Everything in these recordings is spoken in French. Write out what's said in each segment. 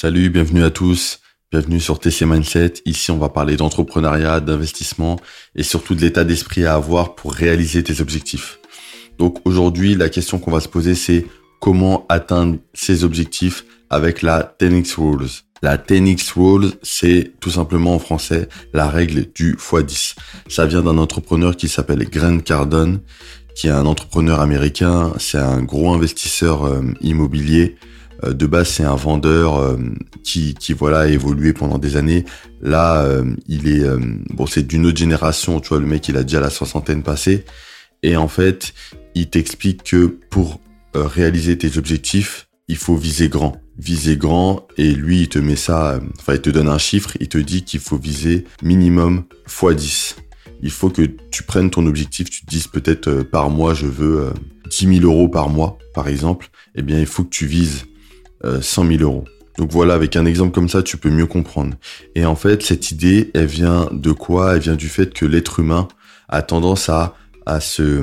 Salut, bienvenue à tous. Bienvenue sur TC Mindset. Ici, on va parler d'entrepreneuriat, d'investissement et surtout de l'état d'esprit à avoir pour réaliser tes objectifs. Donc aujourd'hui, la question qu'on va se poser, c'est comment atteindre ces objectifs avec la 10x Rules. La 10x Rules, c'est tout simplement en français la règle du x10. Ça vient d'un entrepreneur qui s'appelle Grant Cardone, qui est un entrepreneur américain. C'est un gros investisseur euh, immobilier de base, c'est un vendeur euh, qui, qui voilà a évolué pendant des années. Là, euh, il est bon, c'est d'une autre génération. Tu vois, le mec, il a déjà la soixantaine passée. Et en fait, il t'explique que pour réaliser tes objectifs, il faut viser grand. Viser grand. Et lui, il te met ça. Enfin, il te donne un chiffre. Il te dit qu'il faut viser minimum x 10 il faut que tu prennes ton objectif, tu te dises peut-être par mois, je veux 10 000 euros par mois, par exemple, eh bien, il faut que tu vises 100 euh, 000 euros. Donc voilà, avec un exemple comme ça, tu peux mieux comprendre. Et en fait, cette idée, elle vient de quoi? Elle vient du fait que l'être humain a tendance à, à se,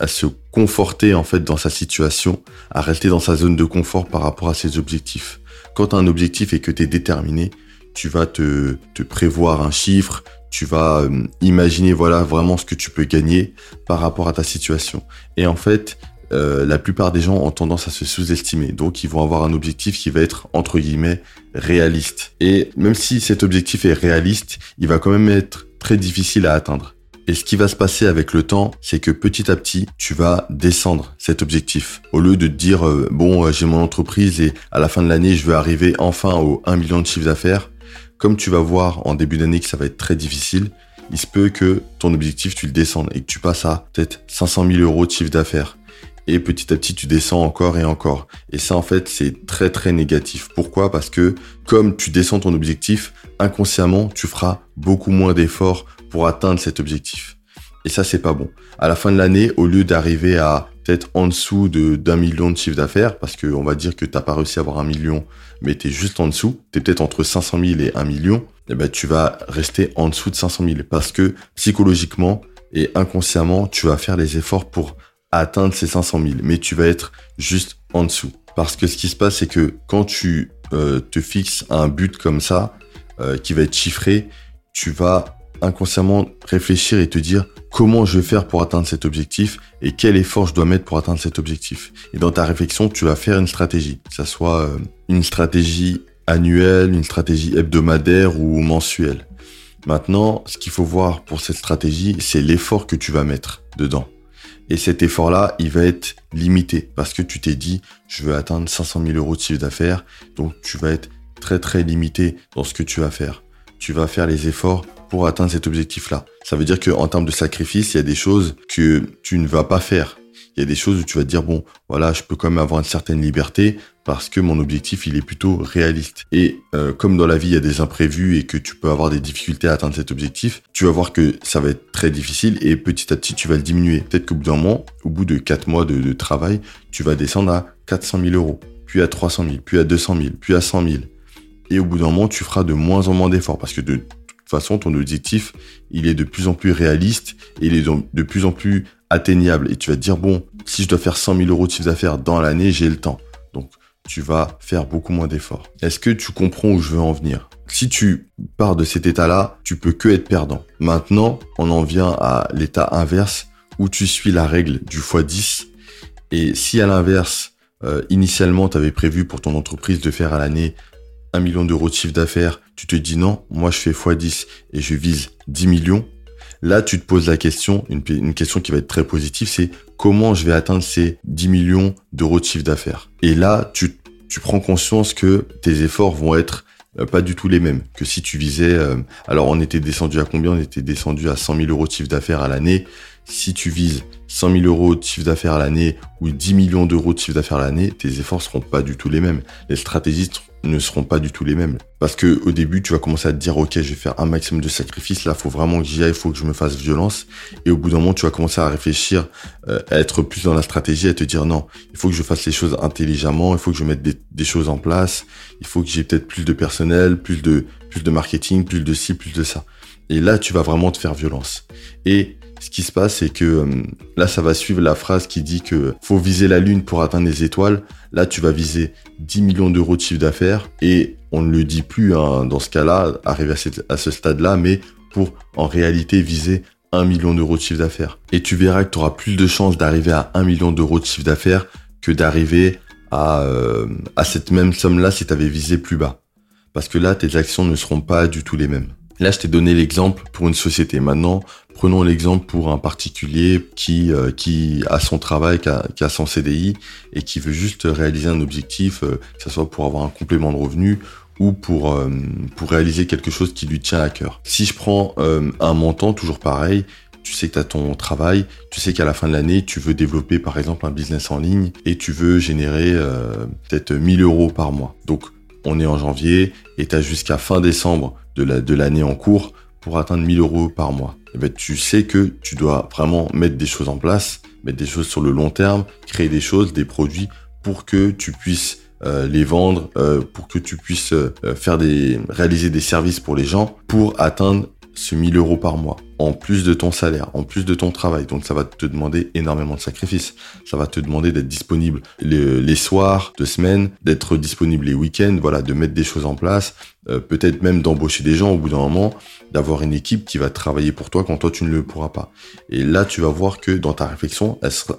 à se conforter en fait dans sa situation, à rester dans sa zone de confort par rapport à ses objectifs. Quand un objectif et que tu es déterminé, tu vas te, te prévoir un chiffre, tu vas euh, imaginer voilà vraiment ce que tu peux gagner par rapport à ta situation. Et en fait, euh, la plupart des gens ont tendance à se sous-estimer. Donc, ils vont avoir un objectif qui va être, entre guillemets, réaliste. Et même si cet objectif est réaliste, il va quand même être très difficile à atteindre. Et ce qui va se passer avec le temps, c'est que petit à petit, tu vas descendre cet objectif. Au lieu de te dire, euh, bon, euh, j'ai mon entreprise et à la fin de l'année, je veux arriver enfin au 1 million de chiffre d'affaires, comme tu vas voir en début d'année que ça va être très difficile, il se peut que ton objectif, tu le descendes et que tu passes à peut-être 500 000 euros de chiffre d'affaires et petit à petit tu descends encore et encore. Et ça en fait c'est très très négatif. Pourquoi? Parce que comme tu descends ton objectif, inconsciemment tu feras beaucoup moins d'efforts pour atteindre cet objectif. Et ça c'est pas bon. À la fin de l'année, au lieu d'arriver à peut-être en dessous de d'un million de chiffre d'affaires, parce que on va dire que t'as pas réussi à avoir un million, mais tu es juste en dessous, tu es peut-être entre 500 000 et 1 million, et eh ben tu vas rester en dessous de 500 000 parce que psychologiquement et inconsciemment tu vas faire les efforts pour atteindre ces 500 000, mais tu vas être juste en dessous. Parce que ce qui se passe, c'est que quand tu euh, te fixes un but comme ça, euh, qui va être chiffré, tu vas inconsciemment réfléchir et te dire comment je vais faire pour atteindre cet objectif et quel effort je dois mettre pour atteindre cet objectif. Et dans ta réflexion, tu vas faire une stratégie, que ce soit euh, une stratégie annuelle, une stratégie hebdomadaire ou mensuelle. Maintenant, ce qu'il faut voir pour cette stratégie, c'est l'effort que tu vas mettre dedans. Et cet effort-là, il va être limité parce que tu t'es dit, je veux atteindre 500 000 euros de chiffre d'affaires. Donc, tu vas être très, très limité dans ce que tu vas faire. Tu vas faire les efforts pour atteindre cet objectif-là. Ça veut dire qu'en termes de sacrifice, il y a des choses que tu ne vas pas faire il y a des choses où tu vas te dire bon voilà je peux quand même avoir une certaine liberté parce que mon objectif il est plutôt réaliste. Et euh, comme dans la vie il y a des imprévus et que tu peux avoir des difficultés à atteindre cet objectif tu vas voir que ça va être très difficile et petit à petit tu vas le diminuer. Peut-être qu'au bout d'un moment au bout de quatre mois de, de, travail tu vas descendre à 400 000 euros puis à 300 000 puis à 200 000 puis à 100 000 et au bout d'un moment tu feras de moins en moins d'efforts parce que de toute façon ton objectif il est de plus en plus réaliste et il est de plus en plus atteignable et tu vas te dire, bon, si je dois faire 100 000 euros de chiffre d'affaires dans l'année, j'ai le temps. Donc, tu vas faire beaucoup moins d'efforts. Est-ce que tu comprends où je veux en venir? Si tu pars de cet état-là, tu peux que être perdant. Maintenant, on en vient à l'état inverse où tu suis la règle du x10. Et si à l'inverse, euh, initialement, tu avais prévu pour ton entreprise de faire à l'année 1 million d'euros de chiffre d'affaires, tu te dis non, moi je fais x10 et je vise 10 millions, Là, tu te poses la question, une, question qui va être très positive, c'est comment je vais atteindre ces 10 millions d'euros de chiffre d'affaires? Et là, tu, prends conscience que tes efforts vont être euh, pas du tout les mêmes que si tu visais. Euh, alors, on était descendu à combien? On était descendu à 100 000 euros de chiffre d'affaires à l'année. Si tu vises 100 000 euros de chiffre d'affaires à l'année ou 10 millions d'euros de chiffre d'affaires à l'année, tes efforts seront pas du tout les mêmes. Les stratégies ne seront pas du tout les mêmes. Parce que au début, tu vas commencer à te dire, ok, je vais faire un maximum de sacrifices. Là, faut vraiment que j'y aille, il faut que je me fasse violence. Et au bout d'un moment, tu vas commencer à réfléchir, euh, à être plus dans la stratégie, à te dire, non, il faut que je fasse les choses intelligemment, il faut que je mette des, choses en place, il faut que j'ai peut-être plus de personnel, plus de, plus de marketing, plus de ci, plus de ça. Et là, tu vas vraiment te faire violence. Et ce qui se passe, c'est que euh, là, ça va suivre la phrase qui dit que faut viser la lune pour atteindre les étoiles. Là, tu vas viser 10 millions d'euros de chiffre d'affaires et on ne le dit plus hein, dans ce cas-là, arriver à, ce stade-là, mais pour en réalité viser 1 million d'euros de chiffre d'affaires. Et tu verras que tu auras plus de chances d'arriver à 1 million d'euros de chiffre d'affaires que d'arriver à, euh, à cette même somme-là si tu avais visé plus bas. Parce que là, tes actions ne seront pas du tout les mêmes. Là, je t'ai donné l'exemple pour une société. Maintenant, prenons l'exemple pour un particulier qui euh, qui a son travail, qui a, son CDI et qui veut juste réaliser un objectif, euh, que ce soit pour avoir un complément de revenu ou pour euh, pour réaliser quelque chose qui lui tient à cœur. Si je prends un montant, toujours pareil, tu sais que tu as ton travail, tu sais qu'à la fin de l'année, tu veux développer par exemple un business en ligne et tu veux générer peut-être 1000 euros par mois. Donc on est en janvier et tu as jusqu'à fin décembre de l'année en cours pour atteindre 1000 euros par mois. Et eh ben, tu sais que tu dois vraiment mettre des choses en place, mettre des choses sur le long terme, créer des choses, des produits pour que tu puisses euh, les vendre, euh, pour que tu puisses euh, faire des, réaliser des services pour les gens, pour atteindre ce 1000 euros par mois, en plus de ton salaire, en plus de ton travail. Donc ça va te demander énormément de sacrifices. Ça va te demander d'être disponible les, soirs de semaine, d'être disponible les week-ends, voilà, de mettre des choses en place, euh, peut-être même d'embaucher des gens au bout d'un moment, d'avoir une équipe qui va travailler pour toi quand toi tu ne le pourras pas. Et là, tu vas voir que dans ta réflexion,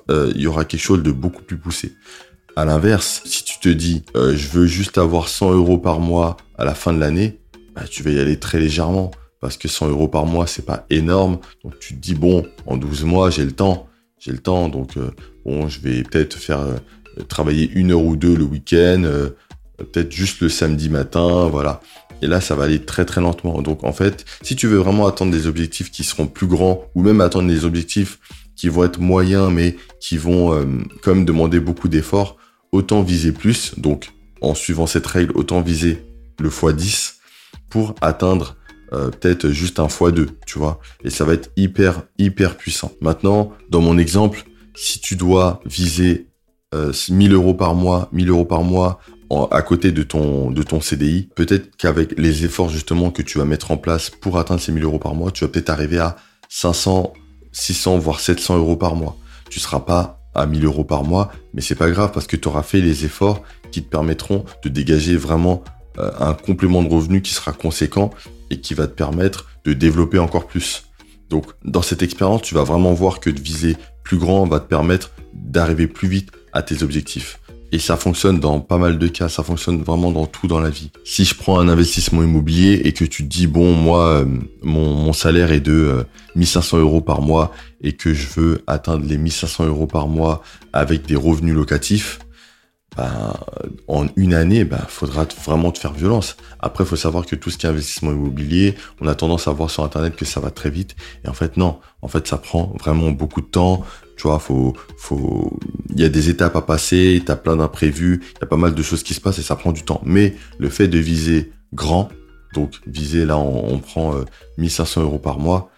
euh, il y aura quelque chose de beaucoup plus poussé. À l'inverse, si tu te dis, euh, je veux juste avoir 100 euros par mois à la fin de l'année, bah, tu vas y aller très légèrement parce que 100 euros par mois, c'est pas énorme. Donc tu te dis, bon, en 12 mois, j'ai le temps. J'ai le temps, donc euh, bon, je vais peut-être faire euh, travailler une heure ou deux le week-end, euh, peut-être juste le samedi matin, voilà. Et là, ça va aller très très lentement. Donc en fait, si tu veux vraiment attendre des objectifs qui seront plus grands, ou même attendre des objectifs qui vont être moyens, mais qui vont quand même demander beaucoup d'efforts, autant viser plus. Donc en suivant cette règle, autant viser le x10 pour atteindre euh, peut-être juste un fois deux, tu vois. Et ça va être hyper, hyper puissant. Maintenant, dans mon exemple, si tu dois viser euh, 1000 euros par mois, 1000 euros par mois à côté de ton, de ton CDI, peut-être qu'avec les efforts justement que tu vas mettre en place pour atteindre ces 1000 euros par mois, tu vas peut-être arriver à 500, 600, voire 700 euros par mois. Tu seras pas à 1000 euros par mois, mais c'est pas grave parce que tu auras fait les efforts qui te permettront de dégager vraiment euh, un complément de revenu qui sera conséquent et qui va te permettre de développer encore plus. Donc dans cette expérience, tu vas vraiment voir que de viser plus grand va te permettre d'arriver plus vite à tes objectifs. Et ça fonctionne dans pas mal de cas, ça fonctionne vraiment dans tout dans la vie. Si je prends un investissement immobilier et que tu te dis, bon, moi, euh, mon, salaire est de 1500 euh, euros par mois et que je veux atteindre les 1500 euros par mois avec des revenus locatifs, ben, en une année, ben, faudra vraiment te faire violence. Après, il faut savoir que tout ce qui est investissement immobilier, on a tendance à voir sur Internet que ça va très vite. Et en fait, non. En fait, ça prend vraiment beaucoup de temps. Tu vois, il y a des étapes à passer, tu as plein d'imprévus, il y a pas mal de choses qui se passent et ça prend du temps. Mais le fait de viser grand, donc viser là, on, prend 1500 euh, euros par mois,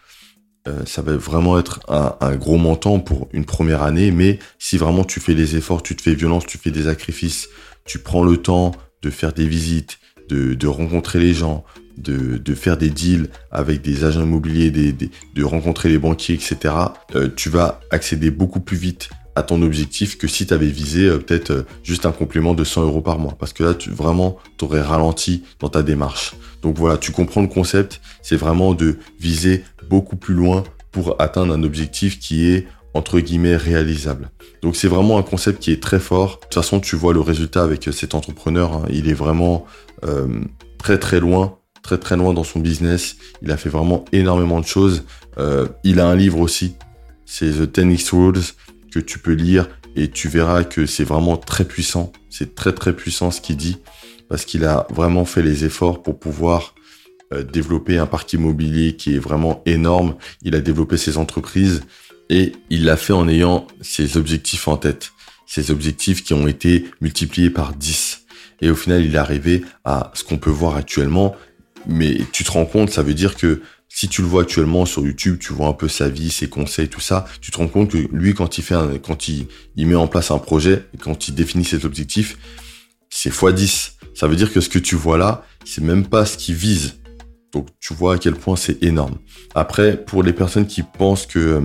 ça va vraiment être un, gros montant pour une première année, mais si vraiment tu fais les efforts, tu te fais violence, tu fais des sacrifices, tu prends le temps de faire des visites, de, rencontrer les gens, de, faire des deals avec des agents immobiliers, de rencontrer les banquiers, etc., euh, tu vas accéder beaucoup plus vite à ton objectif que si tu avais visé euh, peut-être juste un complément de 100 euros par mois. Parce que là, tu, vraiment, tu aurais ralenti dans ta démarche. Donc voilà, tu comprends le concept, c'est vraiment de viser beaucoup plus loin pour atteindre un objectif qui est entre guillemets réalisable. Donc c'est vraiment un concept qui est très fort. De toute façon, tu vois le résultat avec cet entrepreneur, hein. il est vraiment euh, très très loin, très très loin dans son business. Il a fait vraiment énormément de choses. Euh, il a un livre aussi, c'est The 10X Rules tu peux lire et tu verras que c'est vraiment très puissant. C'est très très puissant ce qu'il dit parce qu'il a vraiment fait les efforts pour pouvoir euh, développer un parc immobilier qui est vraiment énorme. Il a développé ses entreprises et il l'a fait en ayant ses objectifs en tête. Ses objectifs qui ont été multipliés par 10. Et au final, il est arrivé à ce qu'on peut voir actuellement. Mais tu te rends compte, ça veut dire que si tu le vois actuellement sur YouTube, tu vois un peu sa vie, ses conseils, tout ça, tu te rends compte que lui, quand il fait un, quand il, il met en place un projet, quand il définit ses objectifs, c'est x10. Ça veut dire que ce que tu vois là, c'est même pas ce qu'il vise. Donc tu vois à quel point c'est énorme. Après, pour les personnes qui pensent que euh,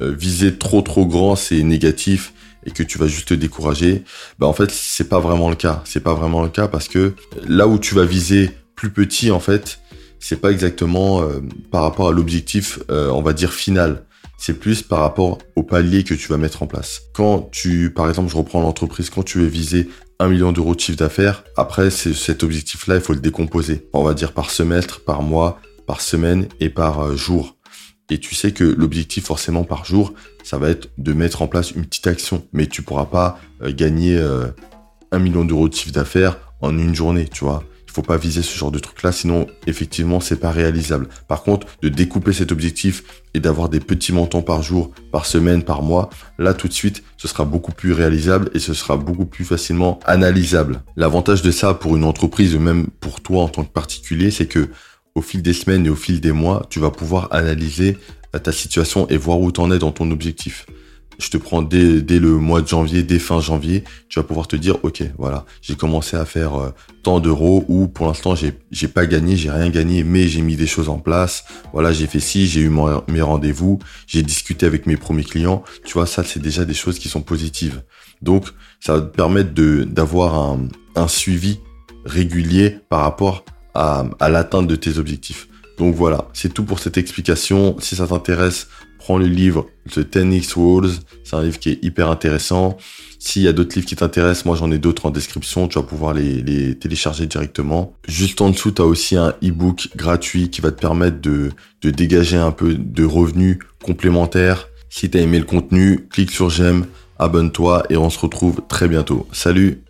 euh, viser trop trop grand c'est négatif et que tu vas juste te décourager, bah en fait c'est pas vraiment le cas. C'est pas vraiment le cas parce que là où tu vas viser plus petit en fait, c'est pas exactement euh, par rapport à l'objectif, on va dire final. C'est plus par rapport au palier que tu vas mettre en place. Quand tu, par exemple, je reprends l'entreprise, quand tu veux viser 1 million d'euros de chiffre d'affaires. Après, cet objectif-là, il faut le décomposer. On va dire par semestre, par mois, par semaine et par euh, jour. Et tu sais que l'objectif forcément par jour, ça va être de mettre en place une petite action. Mais tu pourras pas euh, gagner euh, 1 million d'euros de chiffre d'affaires en une journée, tu vois pas viser ce genre de truc-là, sinon effectivement c'est pas réalisable. Par contre, de découper cet objectif et d'avoir des petits montants par jour, par semaine, par mois, là tout de suite, ce sera beaucoup plus réalisable et ce sera beaucoup plus facilement analysable. L'avantage de ça pour une entreprise ou même pour toi en tant que particulier, c'est que au fil des semaines et au fil des mois, tu vas pouvoir analyser ta situation et voir où tu en es dans ton objectif je te prends dès, dès, le mois de janvier, dès fin janvier, tu vas pouvoir te dire, ok, voilà, j'ai commencé à faire euh, tant d'euros ou pour l'instant j'ai j'ai pas gagné, j'ai rien gagné, mais j'ai mis des choses en place. Voilà, j'ai fait ci, j'ai eu mes rendez-vous, j'ai discuté avec mes premiers clients. Tu vois, ça c'est déjà des choses qui sont positives. Donc ça va te permettre de d'avoir un, un suivi régulier par rapport à, à l'atteinte de tes objectifs. Donc voilà, c'est tout pour cette explication. Si ça t'intéresse, le livre The 10X Walls. C'est un livre qui est hyper intéressant. S'il y a d'autres livres qui t'intéressent, moi j'en ai d'autres en description, tu vas pouvoir les, les télécharger directement. Juste en dessous, tu as aussi un e-book gratuit qui va te permettre de, de dégager un peu de revenus complémentaires. Si tu as aimé le contenu, clique sur j'aime, abonne-toi et on se retrouve très bientôt. Salut